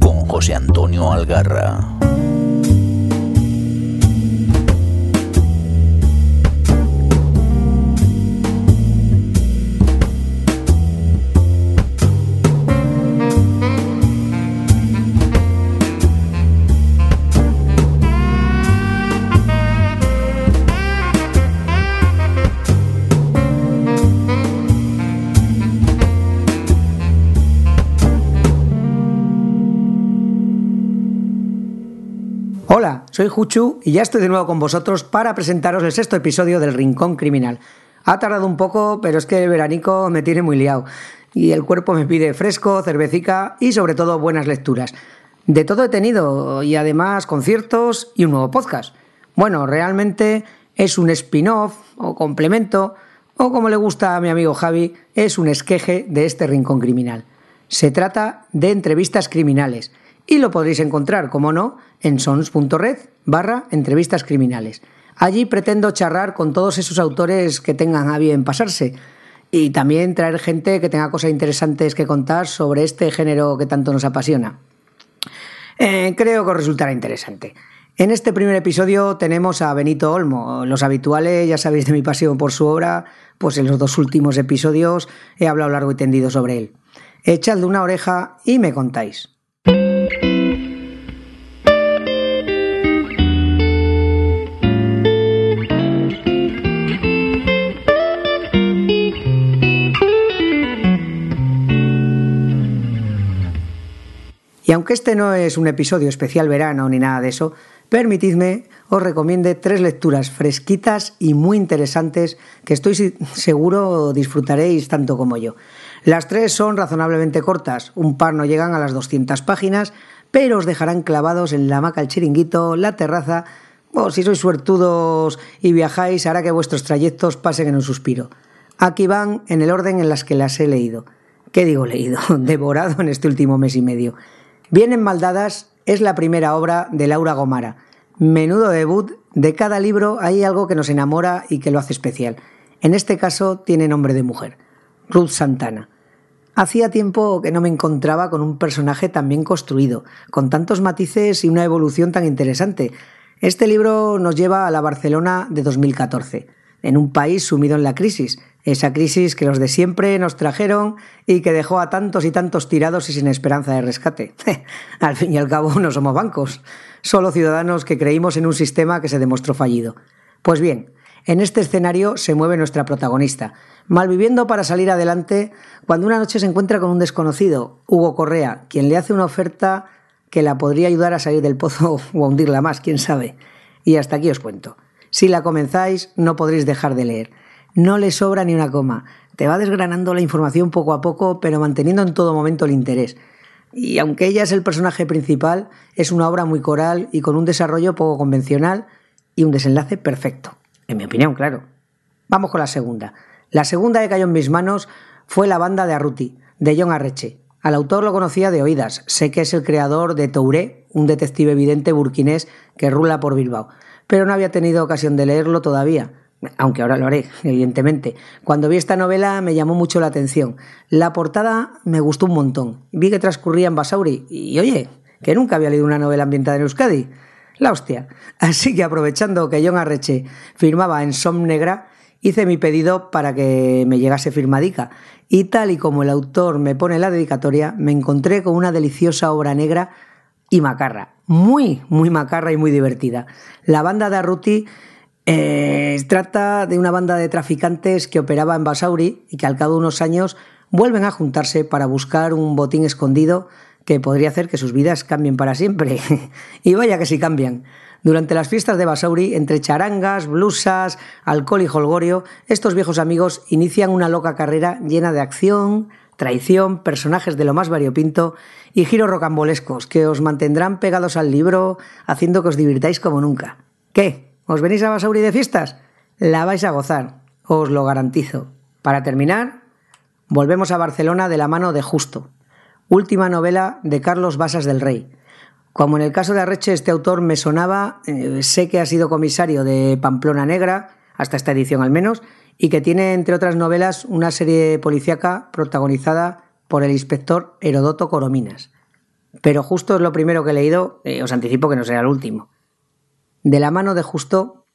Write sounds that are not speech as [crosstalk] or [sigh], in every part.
Con José Antonio Algarra. Soy Juchu y ya estoy de nuevo con vosotros para presentaros el sexto episodio del Rincón Criminal. Ha tardado un poco, pero es que el veranico me tiene muy liado y el cuerpo me pide fresco, cervecica y sobre todo buenas lecturas. De todo he tenido y además conciertos y un nuevo podcast. Bueno, realmente es un spin-off o complemento o como le gusta a mi amigo Javi, es un esqueje de este Rincón Criminal. Se trata de entrevistas criminales y lo podréis encontrar, como no, en sons.red barra entrevistas criminales. Allí pretendo charlar con todos esos autores que tengan a bien pasarse y también traer gente que tenga cosas interesantes que contar sobre este género que tanto nos apasiona. Eh, creo que os resultará interesante. En este primer episodio tenemos a Benito Olmo. Los habituales ya sabéis de mi pasión por su obra, pues en los dos últimos episodios he hablado largo y tendido sobre él. Echadle una oreja y me contáis. Y aunque este no es un episodio especial verano ni nada de eso, permitidme os recomiende tres lecturas fresquitas y muy interesantes que estoy seguro disfrutaréis tanto como yo. Las tres son razonablemente cortas, un par no llegan a las 200 páginas, pero os dejarán clavados en la hamaca el chiringuito, la terraza, o si sois suertudos y viajáis hará que vuestros trayectos pasen en un suspiro. Aquí van en el orden en las que las he leído. ¿Qué digo leído? [laughs] Devorado en este último mes y medio. Bien Maldadas es la primera obra de Laura Gomara. Menudo debut, de cada libro hay algo que nos enamora y que lo hace especial. En este caso tiene nombre de mujer, Ruth Santana. Hacía tiempo que no me encontraba con un personaje tan bien construido, con tantos matices y una evolución tan interesante. Este libro nos lleva a la Barcelona de 2014, en un país sumido en la crisis, esa crisis que los de siempre nos trajeron y que dejó a tantos y tantos tirados y sin esperanza de rescate. [laughs] al fin y al cabo no somos bancos, solo ciudadanos que creímos en un sistema que se demostró fallido. Pues bien, en este escenario se mueve nuestra protagonista, malviviendo para salir adelante cuando una noche se encuentra con un desconocido, Hugo Correa, quien le hace una oferta que la podría ayudar a salir del pozo [laughs] o a hundirla más, quién sabe. Y hasta aquí os cuento. Si la comenzáis, no podréis dejar de leer no le sobra ni una coma. Te va desgranando la información poco a poco, pero manteniendo en todo momento el interés. Y aunque ella es el personaje principal, es una obra muy coral y con un desarrollo poco convencional y un desenlace perfecto. En mi opinión, claro. Vamos con la segunda. La segunda que cayó en mis manos fue La banda de Arruti, de John Arreche. Al autor lo conocía de oídas. Sé que es el creador de Touré, un detective evidente burkinés que rula por Bilbao, pero no había tenido ocasión de leerlo todavía aunque ahora lo haré, evidentemente. Cuando vi esta novela me llamó mucho la atención. La portada me gustó un montón. Vi que transcurría en Basauri y, oye, que nunca había leído una novela ambientada en Euskadi. La hostia. [laughs] Así que aprovechando que John Arreche firmaba en Som Negra, hice mi pedido para que me llegase firmadica. Y tal y como el autor me pone la dedicatoria, me encontré con una deliciosa obra negra y macarra. Muy, muy macarra y muy divertida. La banda de Arruti eh, trata de una banda de traficantes que operaba en Basauri y que al cabo de unos años vuelven a juntarse para buscar un botín escondido que podría hacer que sus vidas cambien para siempre. [laughs] y vaya que sí cambian. Durante las fiestas de Basauri, entre charangas, blusas, alcohol y holgorio, estos viejos amigos inician una loca carrera llena de acción, traición, personajes de lo más variopinto y giros rocambolescos que os mantendrán pegados al libro, haciendo que os divirtáis como nunca. ¿Qué? ¿Os venís a Basauri de fiestas? La vais a gozar, os lo garantizo. Para terminar, volvemos a Barcelona de la mano de Justo, última novela de Carlos Basas del Rey. Como en el caso de Arreche, este autor me sonaba, eh, sé que ha sido comisario de Pamplona Negra, hasta esta edición al menos, y que tiene, entre otras novelas, una serie policíaca protagonizada por el inspector Herodoto Corominas. pero justo es lo primero que he leído, eh, os anticipo que no será el último. De la mano de justo,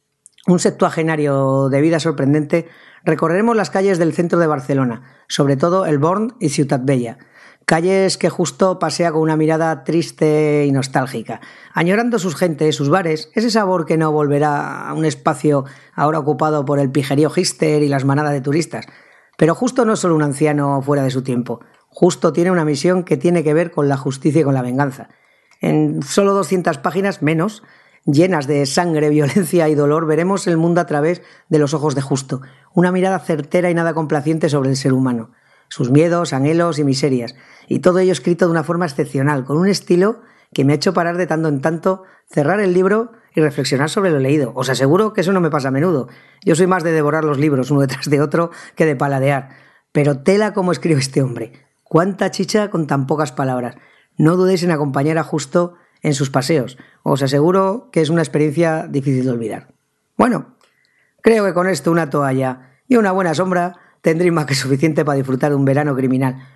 un septuagenario de vida sorprendente, recorreremos las calles del centro de Barcelona, sobre todo el Born y Ciutat Bella, calles que justo pasea con una mirada triste y nostálgica, añorando sus gentes, sus bares, ese sabor que no volverá a un espacio ahora ocupado por el pijerío gister y las manadas de turistas. Pero justo no es solo un anciano fuera de su tiempo, justo tiene una misión que tiene que ver con la justicia y con la venganza. En solo 200 páginas menos, llenas de sangre, [laughs] violencia y dolor, veremos el mundo a través de los ojos de Justo, una mirada certera y nada complaciente sobre el ser humano, sus miedos, anhelos y miserias, y todo ello escrito de una forma excepcional, con un estilo que me ha hecho parar de tanto en tanto, cerrar el libro y reflexionar sobre lo leído. Os aseguro que eso no me pasa a menudo. Yo soy más de devorar los libros uno detrás de otro que de paladear. Pero tela como escribe este hombre. Cuánta chicha con tan pocas palabras. No dudéis en acompañar a Justo en sus paseos. Os aseguro que es una experiencia difícil de olvidar. Bueno, creo que con esto una toalla y una buena sombra tendréis más que suficiente para disfrutar de un verano criminal.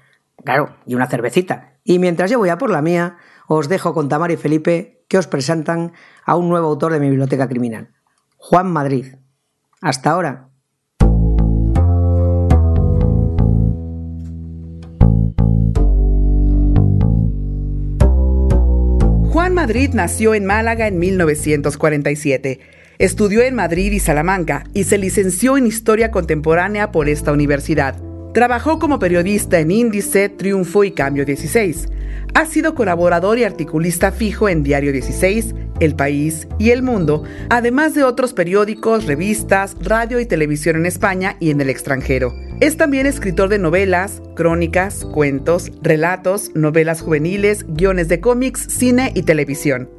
Claro, y una cervecita. Y mientras yo voy a por la mía, os dejo con Tamar y Felipe que os presentan a un nuevo autor de mi biblioteca criminal, Juan Madrid. Hasta ahora. Juan Madrid nació en Málaga en 1947. Estudió en Madrid y Salamanca y se licenció en Historia Contemporánea por esta universidad. Trabajó como periodista en Índice, Triunfo y Cambio 16. Ha sido colaborador y articulista fijo en Diario 16, El País y El Mundo, además de otros periódicos, revistas, radio y televisión en España y en el extranjero. Es también escritor de novelas, crónicas, cuentos, relatos, novelas juveniles, guiones de cómics, cine y televisión.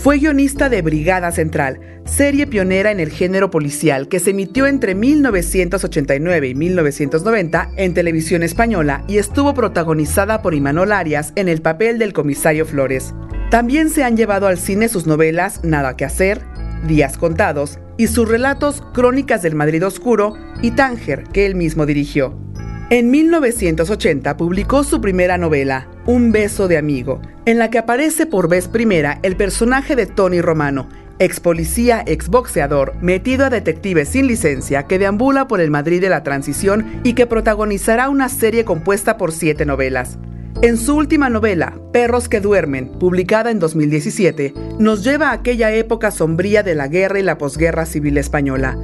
Fue guionista de Brigada Central, serie pionera en el género policial que se emitió entre 1989 y 1990 en televisión española y estuvo protagonizada por Imanol Arias en el papel del comisario Flores. También se han llevado al cine sus novelas Nada que hacer, Días contados y sus relatos Crónicas del Madrid Oscuro y Tánger, que él mismo dirigió. En 1980 publicó su primera novela, Un beso de amigo, en la que aparece por vez primera el personaje de Tony Romano, ex policía, ex boxeador, metido a detective sin licencia que deambula por el Madrid de la transición y que protagonizará una serie compuesta por siete novelas. En su última novela, Perros que duermen, publicada en 2017, nos lleva a aquella época sombría de la guerra y la posguerra civil española.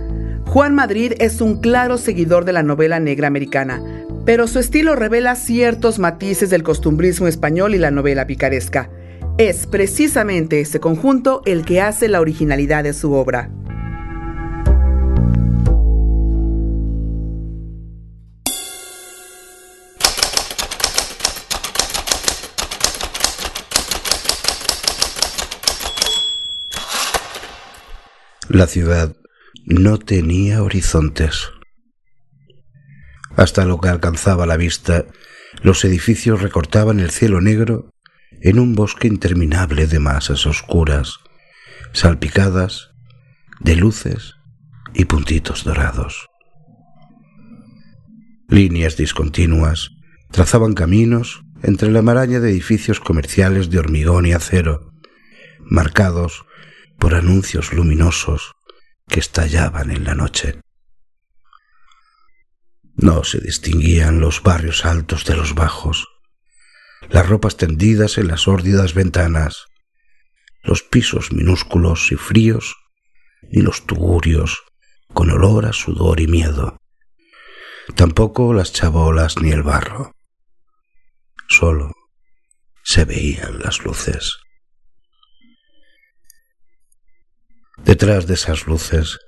Juan Madrid es un claro seguidor de la novela negra americana, pero su estilo revela ciertos matices del costumbrismo español y la novela picaresca. Es precisamente ese conjunto el que hace la originalidad de su obra. La ciudad no tenía horizontes. Hasta lo que alcanzaba la vista, los edificios recortaban el cielo negro en un bosque interminable de masas oscuras, salpicadas de luces y puntitos dorados. Líneas discontinuas trazaban caminos entre la maraña de edificios comerciales de hormigón y acero, marcados por anuncios luminosos que estallaban en la noche. No se distinguían los barrios altos de los bajos, las ropas tendidas en las sórdidas ventanas, los pisos minúsculos y fríos, ni los tugurios con olor a sudor y miedo, tampoco las chabolas ni el barro. Solo se veían las luces. Detrás de esas luces,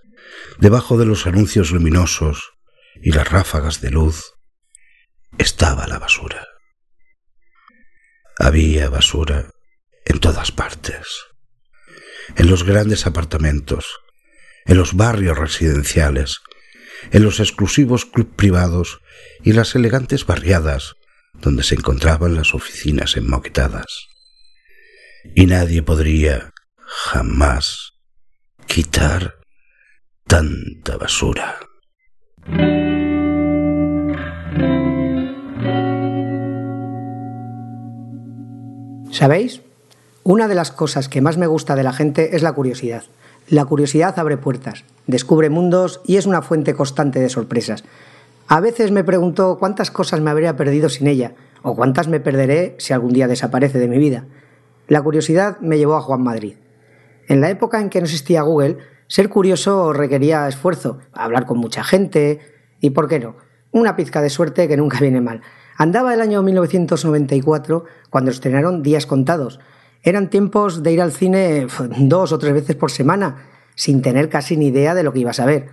debajo de los anuncios luminosos y las ráfagas de luz, estaba la basura. Había basura en todas partes, en los grandes apartamentos, en los barrios residenciales, en los exclusivos clubes privados y las elegantes barriadas donde se encontraban las oficinas enmoquetadas. Y nadie podría jamás quitar tanta basura. ¿Sabéis? Una de las cosas que más me gusta de la gente es la curiosidad. La curiosidad abre puertas, descubre mundos y es una fuente constante de sorpresas. A veces me pregunto cuántas cosas me habría perdido sin ella, o cuántas me perderé si algún día desaparece de mi vida. La curiosidad me llevó a Juan Madrid. En la época en que no existía Google, ser curioso requería esfuerzo, hablar con mucha gente y, ¿por qué no?, una pizca de suerte que nunca viene mal. Andaba el año 1994 cuando estrenaron Días Contados. Eran tiempos de ir al cine dos o tres veces por semana, sin tener casi ni idea de lo que ibas a ver.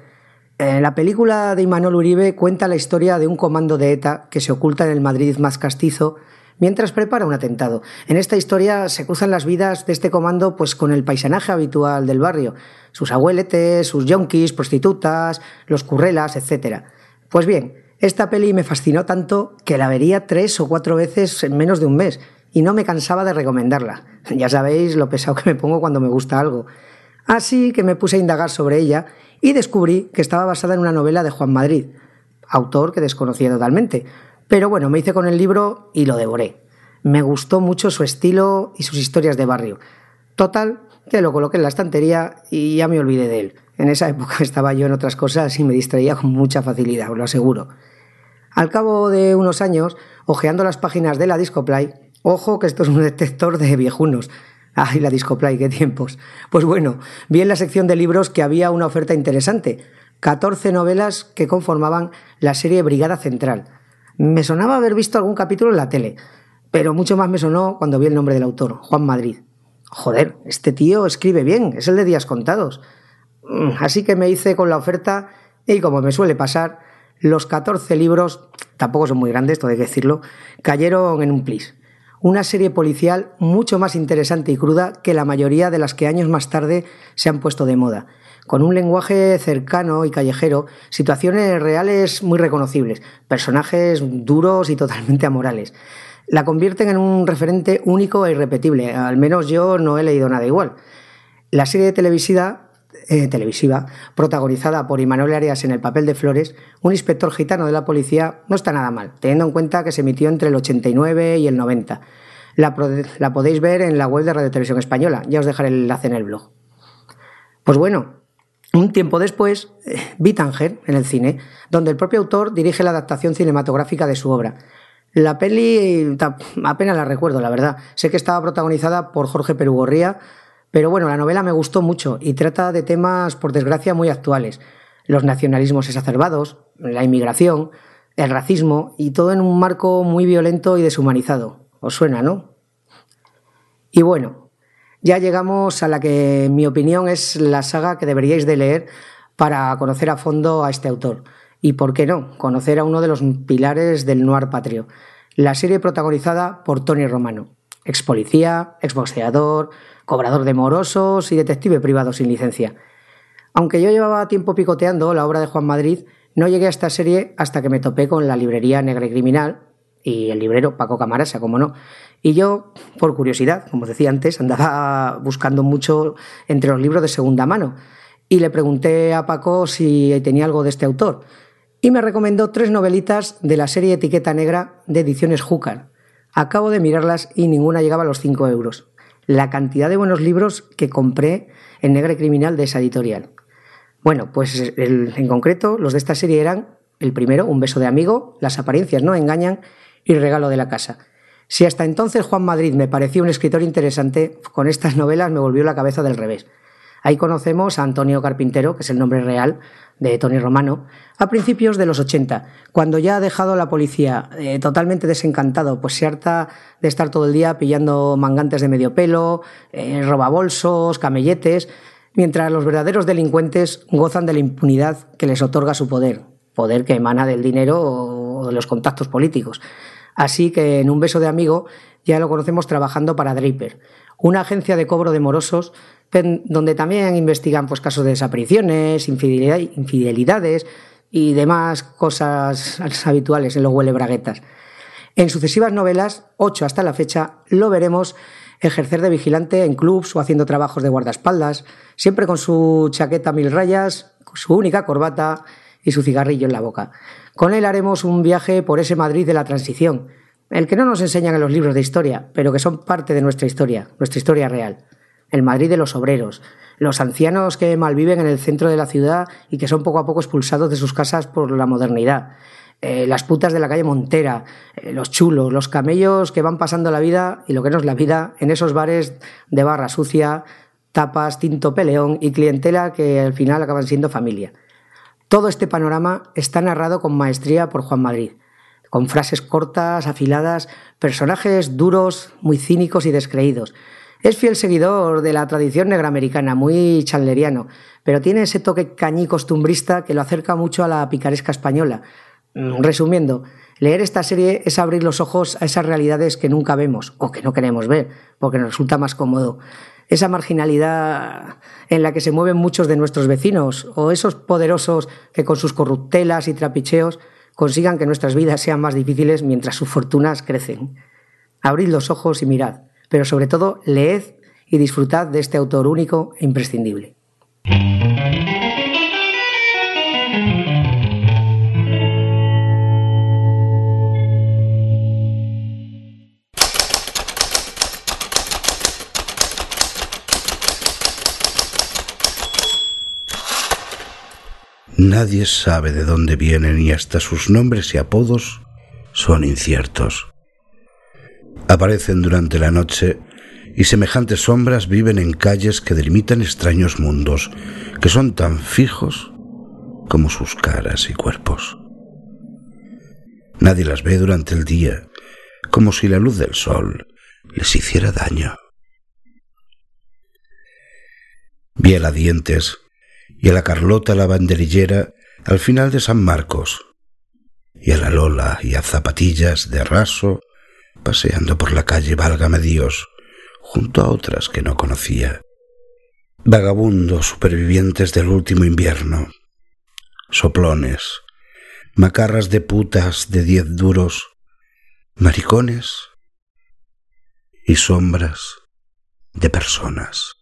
Eh, la película de Imanol Uribe cuenta la historia de un comando de ETA que se oculta en el Madrid más castizo mientras prepara un atentado. En esta historia se cruzan las vidas de este comando pues con el paisanaje habitual del barrio, sus abueletes, sus yonkis, prostitutas, los currelas, etc. Pues bien, esta peli me fascinó tanto que la vería tres o cuatro veces en menos de un mes y no me cansaba de recomendarla. [laughs] Ya sabéis lo pesado que me pongo cuando me gusta algo. Así que me puse a indagar sobre ella y descubrí que estaba basada en una novela de Juan Madrid, autor que desconocía totalmente. Pero bueno, me hice con el libro y lo devoré. Me gustó mucho su estilo y sus historias de barrio. Total, que lo coloqué en la estantería y ya me olvidé de él. En esa época [laughs] estaba yo en otras cosas y me distraía con mucha facilidad, os lo aseguro. Al cabo de unos años, hojeando las páginas de la Discoplay, ojo que esto es un detector de viejunos, Ay, la Discoplay, qué tiempos. Pues bueno, vi en la sección de libros que había una oferta interesante. 14 novelas que conformaban la serie Brigada Central. Me sonaba haber visto algún capítulo en la tele, pero mucho más me sonó cuando vi el nombre del autor, Juan Madrid. Joder, este tío escribe bien, es el de días contados. Mm, así que me hice con la oferta y como me suele pasar, los 14 libros, tampoco son muy grandes, todo hay que decirlo, cayeron en un plis una serie policial mucho más interesante y cruda que la mayoría de las que años más tarde se han puesto de moda, con un lenguaje cercano y callejero, situaciones reales muy reconocibles, personajes duros y totalmente amorales. La convierten en un referente único e irrepetible, al menos yo no he leído nada igual. La serie televisiva eh, televisiva, protagonizada por Imanol Arias en el papel de Flores, un inspector gitano de la policía, no está nada mal, teniendo en cuenta que se emitió entre el 89 y el 90. La, la podéis ver en la web de Radio Televisión Española, ya os dejaré el enlace en el blog. Pues bueno, un tiempo después eh, vi Tanger en el cine, donde el propio autor dirige la adaptación cinematográfica de su obra. La peli apenas la recuerdo, la verdad. Sé que estaba protagonizada por Jorge Perugorría, pero bueno, la novela me gustó mucho y trata de temas, por desgracia, muy actuales. Los nacionalismos exacerbados, la inmigración, el racismo y todo en un marco muy violento y deshumanizado. ¿Os suena, no? Y bueno, ya llegamos a la que, en mi opinión, es la saga que deberíais de leer para conocer a fondo a este autor. Y, ¿por qué no?, conocer a uno de los pilares del noir patrio. La serie protagonizada por Tony Romano, ex policía, ex boxeador, cobrador de morosos y detective privado sin licencia. Aunque yo llevaba tiempo picoteando la obra de Juan Madrid, no llegué a esta serie hasta que me topé con la librería Negra y Criminal y el librero Paco Camarasa, como no. Y yo, por curiosidad, como decía antes, andaba buscando mucho entre los libros de segunda mano y le pregunté a Paco si tenía algo de este autor. Y me recomendó tres novelitas de la serie Etiqueta Negra de Ediciones Júcar. Acabo de mirarlas y ninguna llegaba a los 5 euros la cantidad de buenos libros que compré en Negra y Criminal de esa editorial. Bueno, pues en concreto los de esta serie eran el primero, Un beso de amigo, Las apariencias no engañan y Regalo de la casa. Si hasta entonces Juan Madrid me parecía un escritor interesante, con estas novelas me volvió la cabeza del revés. Ahí conocemos a Antonio Carpintero, que es el nombre real de Tony Romano, a principios de los 80, cuando ya ha dejado la policía eh, totalmente desencantado, pues se harta de estar todo el día pillando mangantes de medio pelo, eh, robabolsos, camelletes, mientras los verdaderos delincuentes gozan de la impunidad que les otorga su poder, poder que emana del dinero o de los contactos políticos. Así que en un beso de amigo ya lo conocemos trabajando para Draper, una agencia de cobro de morosos donde también investigan pues, casos de desapariciones, infidelidades y demás cosas [laughs] habituales en los huele braguetas. En sucesivas novelas, ocho hasta la fecha, lo veremos ejercer de vigilante en clubs o haciendo trabajos de guardaespaldas, siempre con su chaqueta mil rayas, su única corbata y su cigarrillo en la boca. Con él haremos un viaje por ese Madrid de la transición, el que no nos enseñan en los libros de historia, pero que son parte de nuestra historia, nuestra historia real. El Madrid de los obreros, los ancianos que malviven en el centro de la ciudad y que son poco a poco expulsados de sus casas por la modernidad. Eh, las putas de la calle Montera, eh, los chulos, los camellos que van pasando la vida y lo que no es la vida en esos bares de barra sucia, tapas, tinto peleón y clientela que al final acaban siendo familia. Todo este panorama está narrado con maestría por Juan Madrid, con frases cortas, afiladas, personajes duros, muy cínicos y descreídos, es fiel seguidor de la tradición negramericana, muy chandleriano, pero tiene ese toque cañí costumbrista que lo acerca mucho a la picaresca española. Mm, resumiendo, leer esta serie es abrir los ojos a esas realidades que nunca vemos o que no queremos ver, porque nos resulta más cómodo. Esa marginalidad en la que se mueven muchos de nuestros vecinos o esos poderosos que con sus corruptelas y trapicheos consigan que nuestras vidas sean más difíciles mientras sus fortunas crecen. Abrid los ojos y mirad pero sobre todo leed y disfrutad de este autor único e imprescindible. Nadie sabe de dónde vienen y hasta sus nombres y apodos son inciertos aparecen durante la noche y semejantes sombras viven en calles que delimitan extraños mundos, que son tan fijos como sus caras y cuerpos. Nadie las ve durante el día, como si la luz del sol les hiciera daño. Vi a la Dientes y a la Carlota la banderillera al final de San Marcos, y a la Lola y a Zapatillas de raso paseando por la calle Válgame Dios, junto a otras que no conocía. Vagabundos supervivientes del último invierno, soplones, macarras de putas de diez duros, maricones y sombras de personas.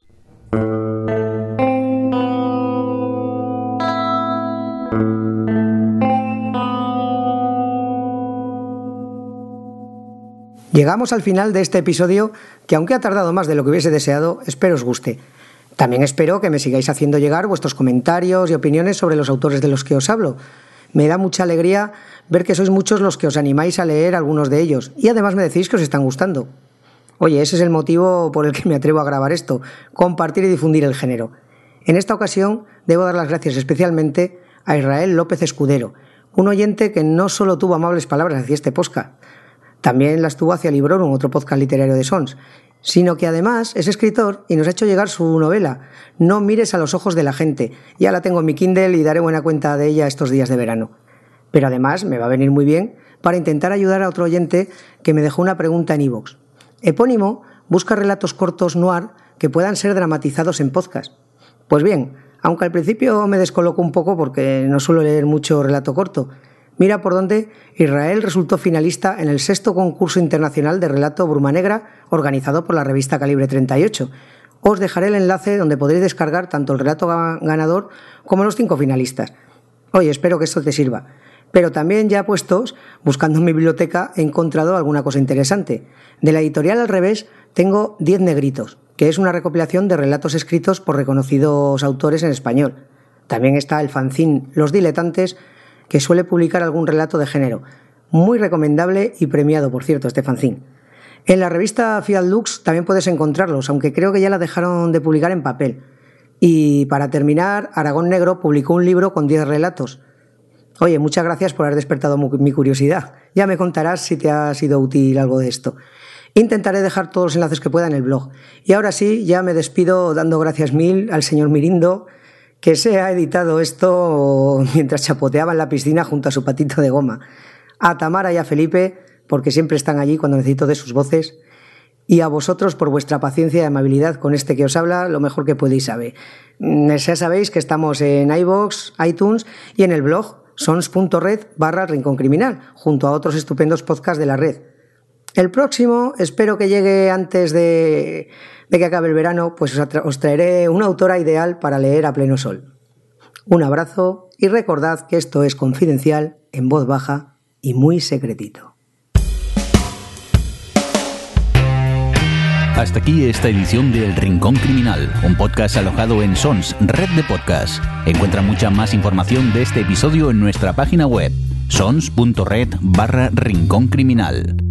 Llegamos al final de este episodio que aunque ha tardado más de lo que hubiese deseado, espero os guste. También espero que me sigáis haciendo llegar vuestros comentarios y opiniones sobre los autores de los que os hablo. Me da mucha alegría ver que sois muchos los que os animáis a leer algunos de ellos y además me decís que os están gustando. Oye, ese es el motivo por el que me atrevo a grabar esto, compartir y difundir el género. En esta ocasión debo dar las gracias especialmente a Israel López Escudero, un oyente que no solo tuvo amables palabras hacia este posca, también las tuvo hacia Librorum, otro podcast literario de Sons, sino que además es escritor y nos ha hecho llegar su novela, No mires a los ojos de la gente. Ya la tengo en mi Kindle y daré buena cuenta de ella estos días de verano. Pero además me va a venir muy bien para intentar ayudar a otro oyente que me dejó una pregunta en iVoox. Epónimo busca relatos cortos noir que puedan ser dramatizados en podcast. Pues bien, aunque al principio me descoloco un poco porque no suelo leer mucho relato corto, Mira por dónde Israel resultó finalista en el sexto concurso internacional de relato Bruma Negra organizado por la revista Calibre 38. Os dejaré el enlace donde podréis descargar tanto el relato ganador como los cinco finalistas. Oye, espero que esto te sirva. Pero también ya puestos, buscando en mi biblioteca, he encontrado alguna cosa interesante. De la editorial al revés, tengo Diez Negritos, que es una recopilación de relatos escritos por reconocidos autores en español. También está el fanzine Los Diletantes, que suele publicar algún relato de género. Muy recomendable y premiado, por cierto, este fanzine. En la revista Fiat Lux también puedes encontrarlos, aunque creo que ya la dejaron de publicar en papel. Y para terminar, Aragón Negro publicó un libro con 10 relatos. Oye, muchas gracias por haber despertado mi curiosidad. Ya me contarás si te ha sido útil algo de esto. Intentaré dejar todos los enlaces que pueda en el blog. Y ahora sí, ya me despido dando gracias mil al señor Mirindo, que se ha editado esto mientras chapoteaba en la piscina junto a su patito de goma. A Tamara y a Felipe, porque siempre están allí cuando necesito de sus voces. Y a vosotros por vuestra paciencia y amabilidad con este que os habla, lo mejor que podéis saber. Mm, ya sabéis que estamos en iBox, iTunes y en el blog sons.red barra Rincón Criminal, junto a otros estupendos podcasts de la red. El próximo espero que llegue antes de que acabe el verano, pues os traeré una autora ideal para leer a pleno sol. Un abrazo y recordad que esto es confidencial, en voz baja y muy secretito. Hasta aquí esta edición de El Rincón Criminal, un podcast alojado en Sons, red de podcast. Encuentra mucha más información de este episodio en nuestra página web, sons.red barra Rincón Criminal.